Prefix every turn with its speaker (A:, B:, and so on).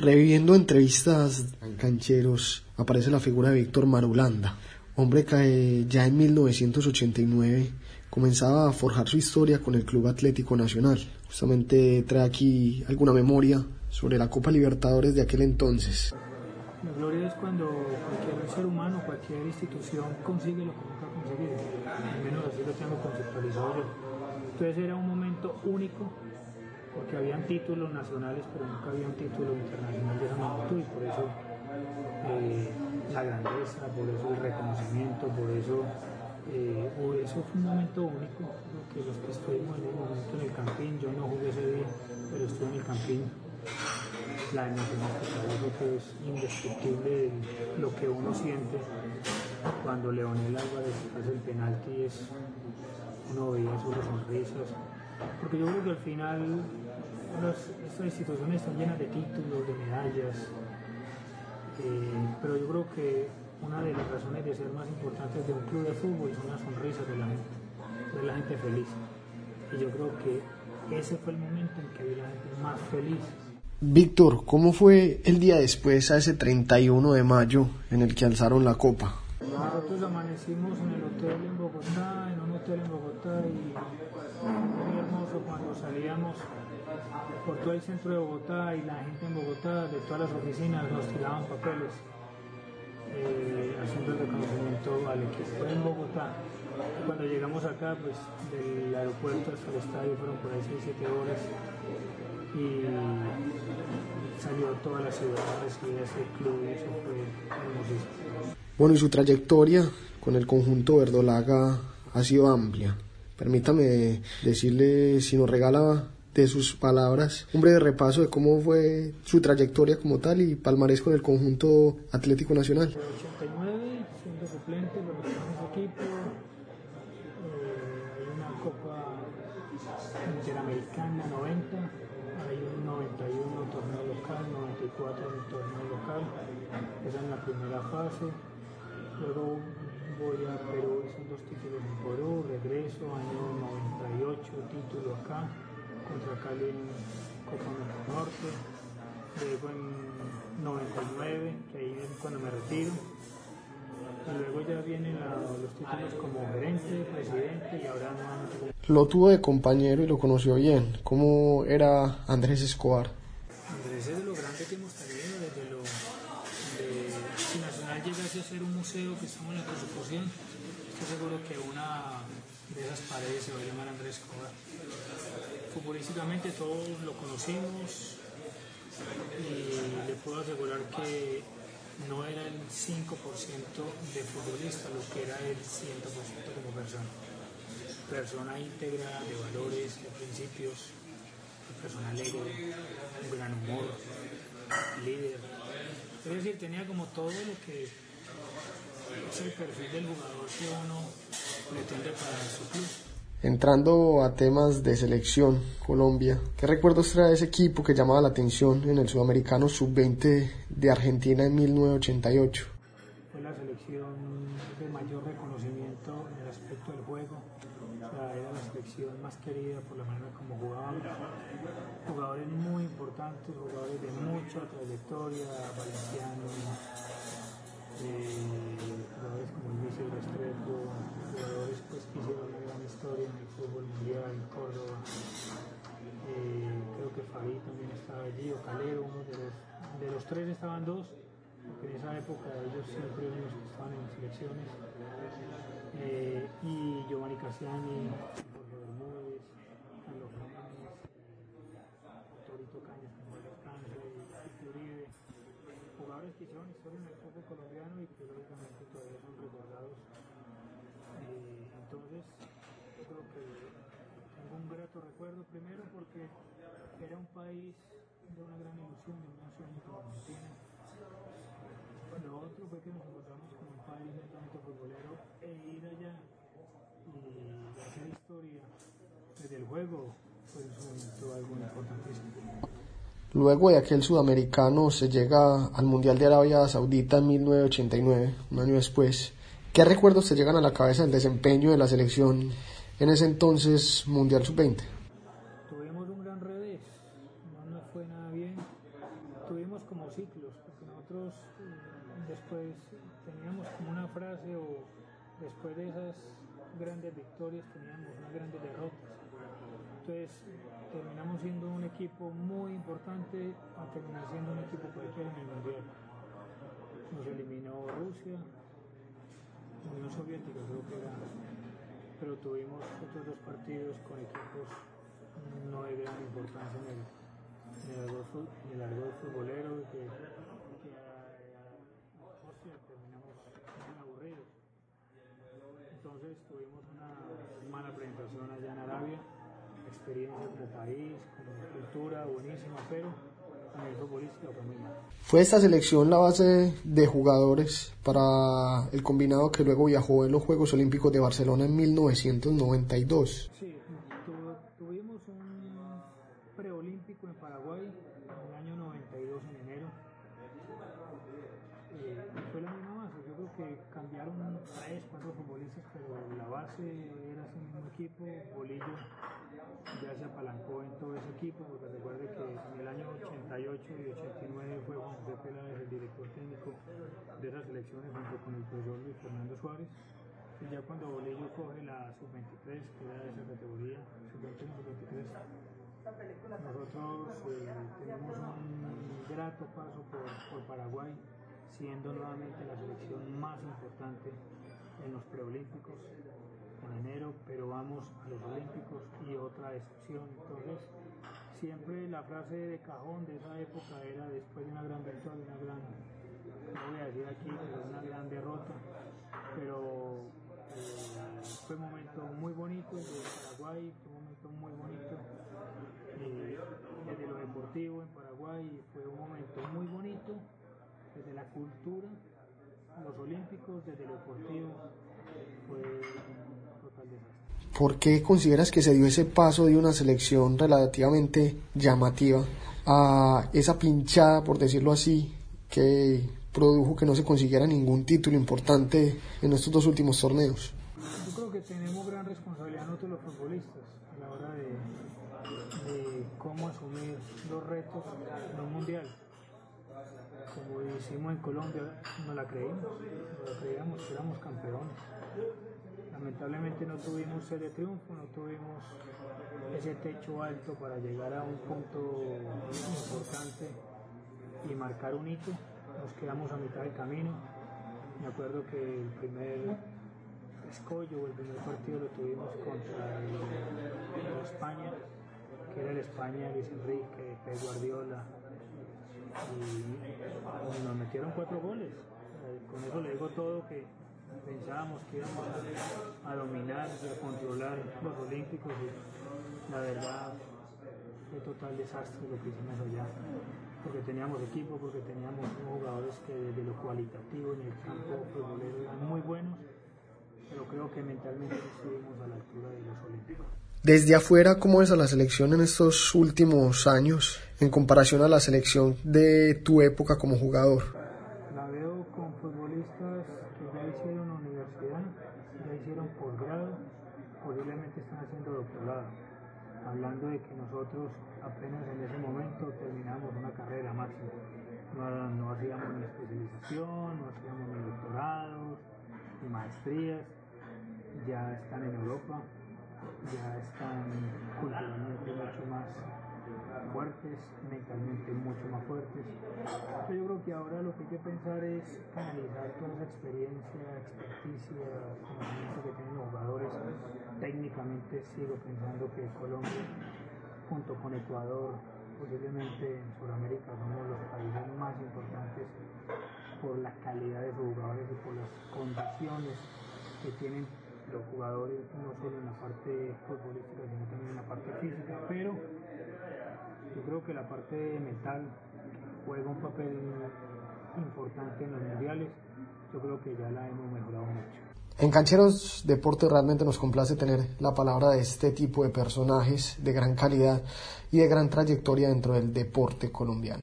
A: Reviviendo entrevistas cancheros, aparece la figura de Víctor Marulanda, hombre que ya en 1989 comenzaba a forjar su historia con el Club Atlético Nacional. Justamente trae aquí alguna memoria sobre la Copa Libertadores de aquel entonces.
B: La gloria es cuando cualquier ser humano, cualquier institución consigue lo que nunca ha conseguido. Al menos así lo tengo conceptualizado yo. Entonces era un momento único porque habían títulos nacionales, pero nunca había un título internacional de esa magnitud y por eso eh, la grandeza, por eso el reconocimiento, por eso, eh, eso fue un momento único, que los que estuvimos en el momento en el campín, yo no jugué ese día, pero estuve en el campín, la emoción que que es indescriptible lo que uno siente cuando Leonel Álvarez hace el penalti, es, uno veía sus sonrisas, porque yo creo que al final estas instituciones están llenas de títulos, de medallas, eh, pero yo creo que una de las razones de ser más importantes de un club de fútbol son las sonrisas de la gente, ver la gente feliz. Y yo creo que ese fue el momento en que vi la gente más feliz.
A: Víctor, ¿cómo fue el día después a ese 31 de mayo en el que alzaron la copa?
B: Nosotros amanecimos en el hotel en Bogotá, en un en Bogotá y muy hermoso cuando salíamos por todo el centro de Bogotá y la gente en Bogotá, de todas las oficinas, nos tiraban papeles eh, haciendo el reconocimiento al equipo en Bogotá. Cuando llegamos acá, pues del aeropuerto hasta el estadio fueron por ahí 6-7 horas y salió toda la ciudad a ese club y eso fue hermosísimo.
A: Bueno, y su trayectoria con el conjunto verdolaga ha sido amplia. Permítame decirle si nos regala de sus palabras, un breve repaso de cómo fue su trayectoria como tal y palmarés con el conjunto Atlético Nacional.
B: 89, siendo suplente por los equipo, eh, hay una Copa Interamericana 90, hay un 91 torneo local, 94 un torneo local, esa es la primera fase, luego voy a Perú, son dos títulos en Perú, regreso, año 98, título acá, contra Cali en Copa Norte, luego en 99, que ahí es cuando me retiro, y luego ya vienen los títulos como gerente, presidente y ahora no.
A: Lo tuvo de compañero y lo conoció bien. ¿Cómo era Andrés Escobar?
B: Andrés es de lo grande que hemos tenido, desde lo de, si Nacional llegase a ser un museo que estamos en la construcción, estoy seguro que una de esas paredes se va a llamar Andrés Escobar futbolísticamente todos lo conocimos y le puedo asegurar que no era el 5% de futbolista lo que era el 100% como persona. Persona íntegra, de valores, de principios, persona alegre, un gran humor, líder. Es decir, tenía como todo lo que es el perfil del jugador que uno pretende para su club.
A: Entrando a temas de selección, Colombia, ¿qué recuerdos trae ese equipo que llamaba la atención en el Sudamericano Sub-20 de Argentina en 1988?
B: Fue la selección de mayor reconocimiento en el aspecto del juego, sea, era la selección más querida por la manera como jugaban, jugadores muy importantes, jugadores de mucha trayectoria, Valenciano, eh, jugadores como Luis Restrepo, jugadores pues, que hicieron historia en el fútbol mundial, en Córdoba. Eh, creo que Fabi también estaba allí, o Calero, uno de los, de los tres estaban dos, en esa época ellos siempre eran los que estaban en las selecciones. Eh, y Giovanni Cassiani, Jorge Bermúdez, Carlos Fernández, Torito Cañas, y Uribe, jugadores que hicieron historia en el fútbol colombiano y que lógicamente todavía son recordados. Eh, entonces, creo que tengo un grato recuerdo primero porque era un país de una gran ilusión, de una sueño como Argentina. Otro fue que nos encontramos con un país futbolero e ir allá y hacer historia desde el juego fue pues, algo importantísimo.
A: Luego de aquel sudamericano se llega al Mundial de Arabia Saudita en 1989, un año después. ¿Qué recuerdos te llegan a la cabeza del desempeño de la selección en ese entonces Mundial Sub-20?
B: Frase o después de esas grandes victorias teníamos unas grandes derrotas. Entonces terminamos siendo un equipo muy importante a terminar siendo un equipo cualquiera en el Mundial. Nos eliminó Rusia, Unión Soviética creo que era, pero tuvimos otros dos partidos con equipos no de gran importancia en el, en el argot, futbolero que a, a, hostia, terminamos muy aburridos. Entonces tuvimos una mala presentación allá en Arabia, experiencia como país, como cultura buenísima, pero
A: fue esta selección la base de jugadores para el combinado que luego viajó en los Juegos Olímpicos de Barcelona en 1992.
B: Sí, cuatro futbolistas, pero la base era ese mismo equipo, Bolillo ya se apalancó en todo ese equipo, porque recuerde que en el año 88 y 89 fue Juan José Peláez el director técnico de esas elecciones junto con el profesor Luis Fernando Suárez. Y ya cuando Bolillo coge la sub-23, que era esa categoría, sub-21, sub-23, nosotros eh, tenemos un grato paso por Paraguay, siendo nuevamente la selección más importante en los preolímpicos en enero, pero vamos a los Olímpicos y otra excepción. Entonces, siempre la frase de cajón de esa época era después de una gran victoria, una gran, no voy a decir aquí, una gran derrota, pero eh, fue un momento muy bonito de Paraguay, fue un momento muy bonito eh, desde lo deportivo en Paraguay, fue un momento muy bonito desde la cultura, los olímpicos, desde lo deportivo, fue
A: ¿Por qué consideras que se dio ese paso de una selección relativamente llamativa a esa pinchada, por decirlo así, que produjo que no se consiguiera ningún título importante en estos dos últimos torneos?
B: Yo creo que tenemos gran responsabilidad nosotros los futbolistas a la hora de, de cómo asumir los retos en un mundial. Como hicimos en Colombia, no la creímos, no la creíamos, éramos campeones Lamentablemente no tuvimos de triunfo, no tuvimos ese techo alto para llegar a un punto importante y marcar un hito. Nos quedamos a mitad del camino. Me acuerdo que el primer escollo el primer partido lo tuvimos contra el, España, que era el España Luis Enrique, Pep Guardiola, y nos metieron cuatro goles. Con eso le digo todo que pensábamos que íbamos a, dominar y a controlar los olímpicos y la verdad fue total desastre lo que hicimos allá porque teníamos equipo, porque teníamos jugadores que desde lo cualitativo en el campo futbolero eran muy buenos, pero creo que mentalmente estuvimos a la altura de los olímpicos.
A: Desde afuera, ¿cómo es a la selección en estos últimos años en comparación a la selección de tu época como jugador?
B: La veo con futbolistas hicieron universidad, ya hicieron posgrado, posiblemente están haciendo doctorado, hablando de que nosotros apenas en ese momento terminamos una carrera máxima. No, no hacíamos ni especialización, no hacíamos ni doctorados, ni maestrías, ya están en Europa, ya están culturalmente mucho más fuertes, mentalmente mucho más fuertes. yo creo que ahora lo que hay que pensar es canalizar toda esa experiencia, experticia, conocimiento que tienen los jugadores. Técnicamente sigo pensando que Colombia, junto con Ecuador, posiblemente en Sudamérica, somos los países más importantes por la calidad de sus jugadores y por las condiciones que tienen los jugadores, no solo en la parte futbolística, sino también en la parte física, pero yo creo que la parte mental juega un papel importante en los mundiales. Yo creo que ya la hemos mejorado mucho.
A: En Cancheros Deportes realmente nos complace tener la palabra de este tipo de personajes de gran calidad y de gran trayectoria dentro del deporte colombiano.